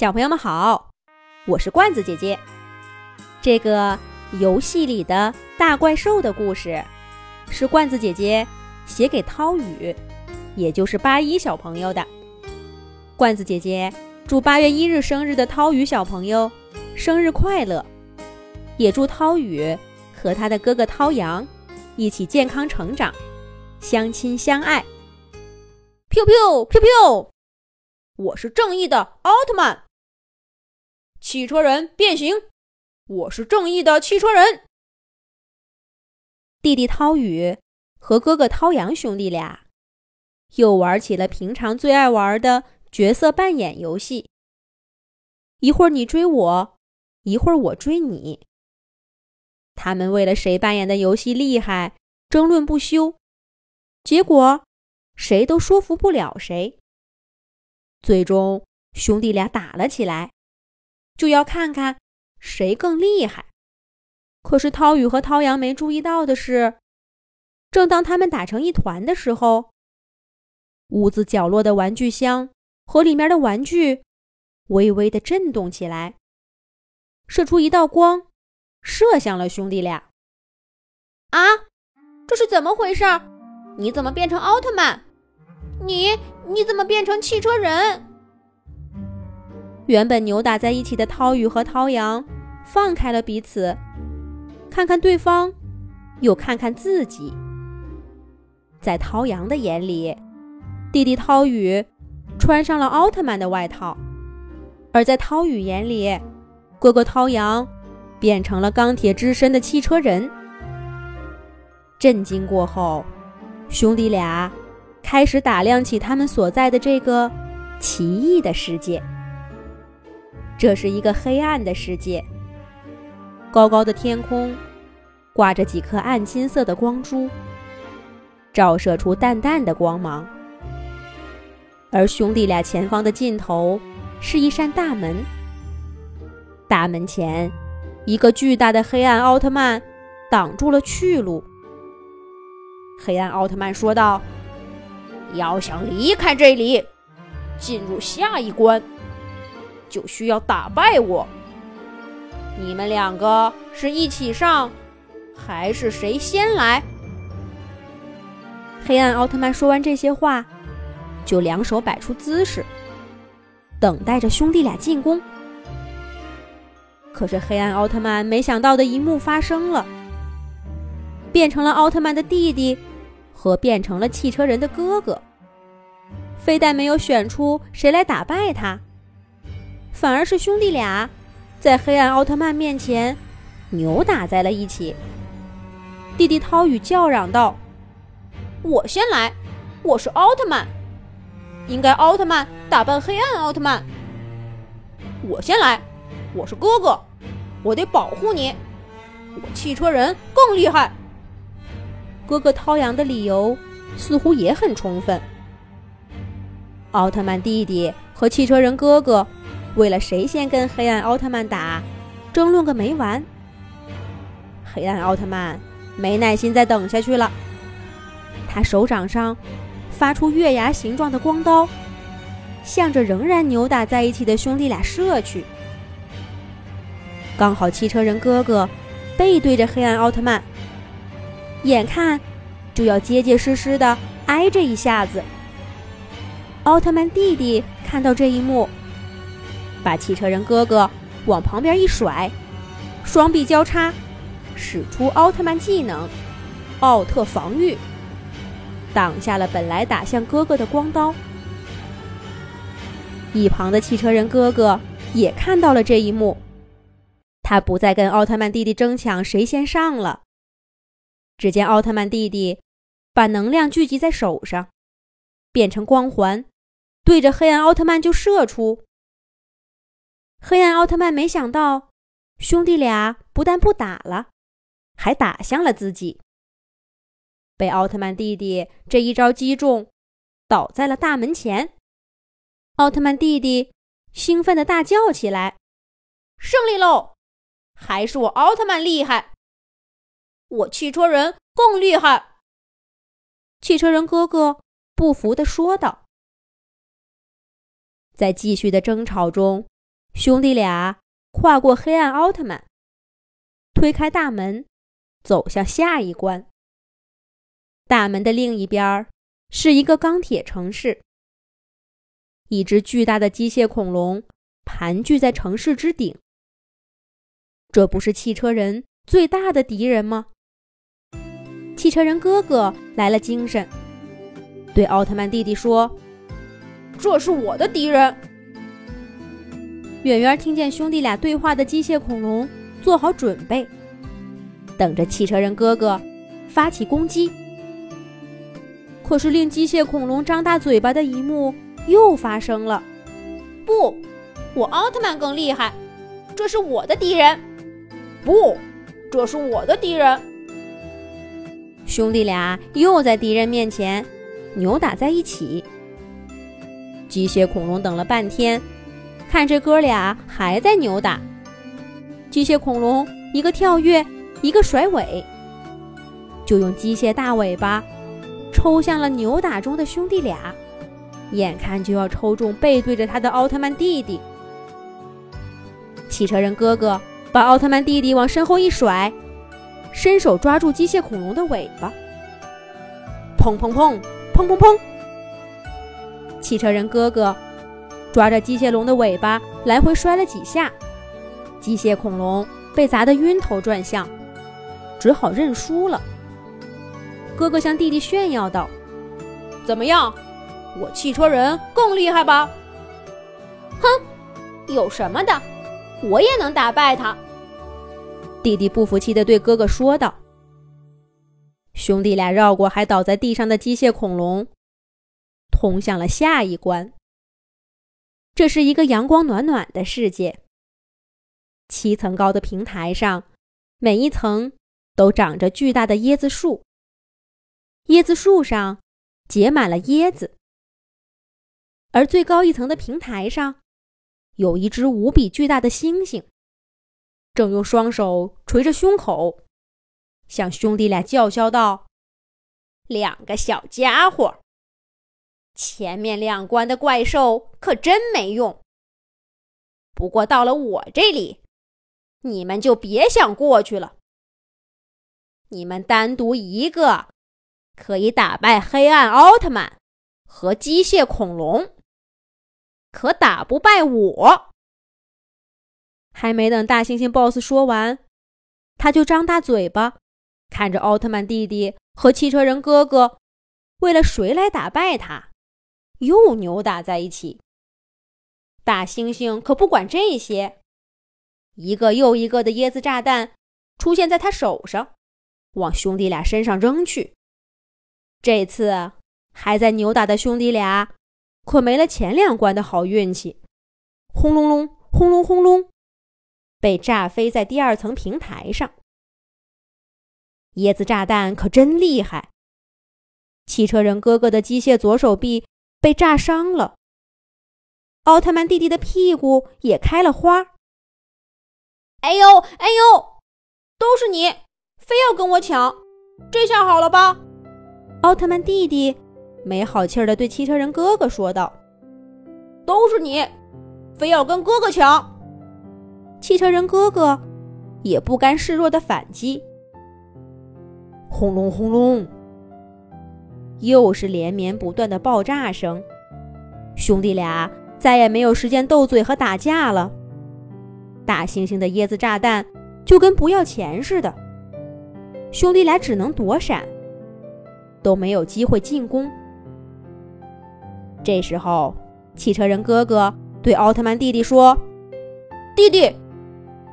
小朋友们好，我是罐子姐姐。这个游戏里的大怪兽的故事，是罐子姐姐写给涛宇，也就是八一小朋友的。罐子姐姐祝八月一日生日的涛宇小朋友生日快乐，也祝涛宇和他的哥哥涛阳一起健康成长，相亲相爱。飘飘飘飘，我是正义的奥特曼。汽车人变形，我是正义的汽车人。弟弟涛宇和哥哥涛阳兄弟俩又玩起了平常最爱玩的角色扮演游戏。一会儿你追我，一会儿我追你。他们为了谁扮演的游戏厉害，争论不休。结果谁都说服不了谁。最终兄弟俩打了起来。就要看看谁更厉害。可是涛宇和涛阳没注意到的是，正当他们打成一团的时候，屋子角落的玩具箱和里面的玩具微微的震动起来，射出一道光，射向了兄弟俩。啊，这是怎么回事？你怎么变成奥特曼？你你怎么变成汽车人？原本扭打在一起的涛宇和涛阳放开了彼此，看看对方，又看看自己。在涛阳的眼里，弟弟涛宇穿上了奥特曼的外套；而在涛宇眼里，哥哥涛阳变成了钢铁之身的汽车人。震惊过后，兄弟俩开始打量起他们所在的这个奇异的世界。这是一个黑暗的世界。高高的天空挂着几颗暗金色的光珠，照射出淡淡的光芒。而兄弟俩前方的尽头是一扇大门，大门前一个巨大的黑暗奥特曼挡住了去路。黑暗奥特曼说道：“要想离开这里，进入下一关。”就需要打败我。你们两个是一起上，还是谁先来？黑暗奥特曼说完这些话，就两手摆出姿势，等待着兄弟俩进攻。可是黑暗奥特曼没想到的一幕发生了：变成了奥特曼的弟弟和变成了汽车人的哥哥，非但没有选出谁来打败他。反而是兄弟俩，在黑暗奥特曼面前扭打在了一起。弟弟涛宇叫嚷道：“我先来，我是奥特曼，应该奥特曼打败黑暗奥特曼。我先来，我是哥哥，我得保护你。我汽车人更厉害。”哥哥涛阳的理由似乎也很充分。奥特曼弟弟和汽车人哥哥。为了谁先跟黑暗奥特曼打，争论个没完。黑暗奥特曼没耐心再等下去了，他手掌上发出月牙形状的光刀，向着仍然扭打在一起的兄弟俩射去。刚好汽车人哥哥背对着黑暗奥特曼，眼看就要结结实实的挨这一下子。奥特曼弟弟看到这一幕。把汽车人哥哥往旁边一甩，双臂交叉，使出奥特曼技能“奥特防御”，挡下了本来打向哥哥的光刀。一旁的汽车人哥哥也看到了这一幕，他不再跟奥特曼弟弟争抢谁先上了。只见奥特曼弟弟把能量聚集在手上，变成光环，对着黑暗奥特曼就射出。黑暗奥特曼没想到，兄弟俩不但不打了，还打向了自己。被奥特曼弟弟这一招击中，倒在了大门前。奥特曼弟弟兴奋地大叫起来：“胜利喽！还是我奥特曼厉害！我汽车人更厉害！”汽车人哥哥不服地说道。在继续的争吵中。兄弟俩跨过黑暗奥特曼，推开大门，走向下一关。大门的另一边是一个钢铁城市，一只巨大的机械恐龙盘踞在城市之顶。这不是汽车人最大的敌人吗？汽车人哥哥来了精神，对奥特曼弟弟说：“这是我的敌人。”远远听见兄弟俩对话的机械恐龙做好准备，等着汽车人哥哥发起攻击。可是令机械恐龙张大嘴巴的一幕又发生了。不，我奥特曼更厉害，这是我的敌人。不，这是我的敌人。兄弟俩又在敌人面前扭打在一起。机械恐龙等了半天。看这哥俩还在扭打，机械恐龙一个跳跃，一个甩尾，就用机械大尾巴抽向了扭打中的兄弟俩，眼看就要抽中背对着他的奥特曼弟弟。汽车人哥哥把奥特曼弟弟往身后一甩，伸手抓住机械恐龙的尾巴，砰砰砰，砰砰砰，汽车人哥哥。抓着机械龙的尾巴来回摔了几下，机械恐龙被砸得晕头转向，只好认输了。哥哥向弟弟炫耀道：“怎么样，我汽车人更厉害吧？”“哼，有什么的，我也能打败他。”弟弟不服气地对哥哥说道。兄弟俩绕过还倒在地上的机械恐龙，通向了下一关。这是一个阳光暖暖的世界。七层高的平台上，每一层都长着巨大的椰子树。椰子树上结满了椰子，而最高一层的平台上，有一只无比巨大的猩猩，正用双手捶着胸口，向兄弟俩叫嚣道：“两个小家伙！”前面两关的怪兽可真没用，不过到了我这里，你们就别想过去了。你们单独一个可以打败黑暗奥特曼和机械恐龙，可打不败我。还没等大猩猩 BOSS 说完，他就张大嘴巴，看着奥特曼弟弟和汽车人哥哥，为了谁来打败他。又扭打在一起。大猩猩可不管这些，一个又一个的椰子炸弹出现在他手上，往兄弟俩身上扔去。这次还在扭打的兄弟俩可没了前两关的好运气，轰隆隆，轰隆轰隆，被炸飞在第二层平台上。椰子炸弹可真厉害，汽车人哥哥的机械左手臂。被炸伤了，奥特曼弟弟的屁股也开了花。哎呦哎呦，都是你，非要跟我抢，这下好了吧？奥特曼弟弟没好气儿的对汽车人哥哥说道：“都是你，非要跟哥哥抢。”汽车人哥哥也不甘示弱的反击。轰隆轰隆。又是连绵不断的爆炸声，兄弟俩再也没有时间斗嘴和打架了。大猩猩的椰子炸弹就跟不要钱似的，兄弟俩只能躲闪，都没有机会进攻。这时候，汽车人哥哥对奥特曼弟弟说：“弟弟，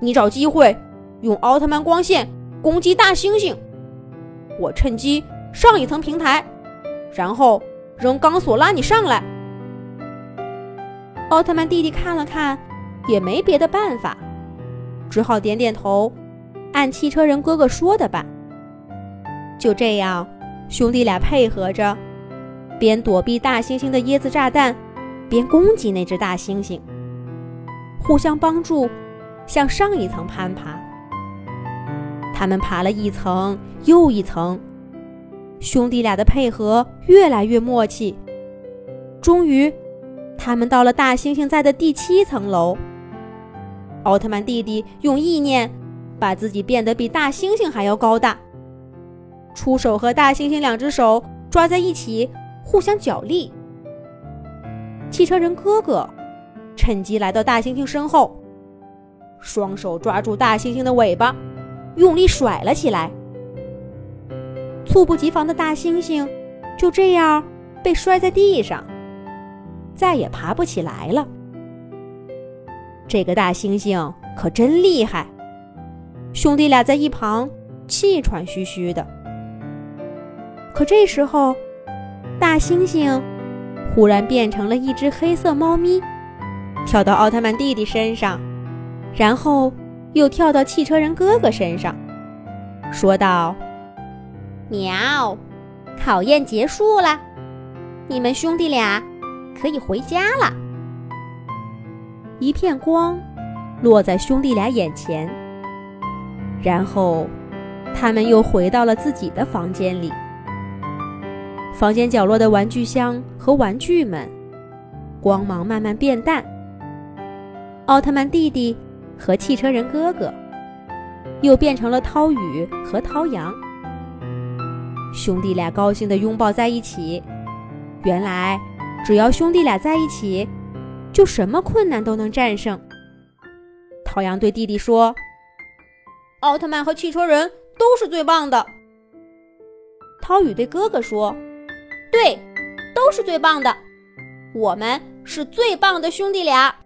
你找机会用奥特曼光线攻击大猩猩，我趁机上一层平台。”然后扔钢索拉你上来。奥特曼弟弟看了看，也没别的办法，只好点点头，按汽车人哥哥说的办。就这样，兄弟俩配合着，边躲避大猩猩的椰子炸弹，边攻击那只大猩猩，互相帮助，向上一层攀爬。他们爬了一层又一层。兄弟俩的配合越来越默契，终于，他们到了大猩猩在的第七层楼。奥特曼弟弟用意念把自己变得比大猩猩还要高大，出手和大猩猩两只手抓在一起，互相角力。汽车人哥哥趁机来到大猩猩身后，双手抓住大猩猩的尾巴，用力甩了起来。猝不及防的大猩猩就这样被摔在地上，再也爬不起来了。这个大猩猩可真厉害，兄弟俩在一旁气喘吁吁的。可这时候，大猩猩忽然变成了一只黑色猫咪，跳到奥特曼弟弟身上，然后又跳到汽车人哥哥身上，说道：“喵，考验结束了，你们兄弟俩可以回家了。”一片光落在兄弟俩眼前，然后他们又回到了自己的房间里。房间角落的玩具箱和玩具们光芒慢慢变淡。奥特曼弟弟和汽车人哥哥又变成了涛宇和涛阳。兄弟俩高兴地拥抱在一起。原来，只要兄弟俩在一起。就什么困难都能战胜。陶阳对弟弟说：“奥特曼和汽车人都是最棒的。”涛宇对哥哥说：“对，都是最棒的。我们是最棒的兄弟俩。”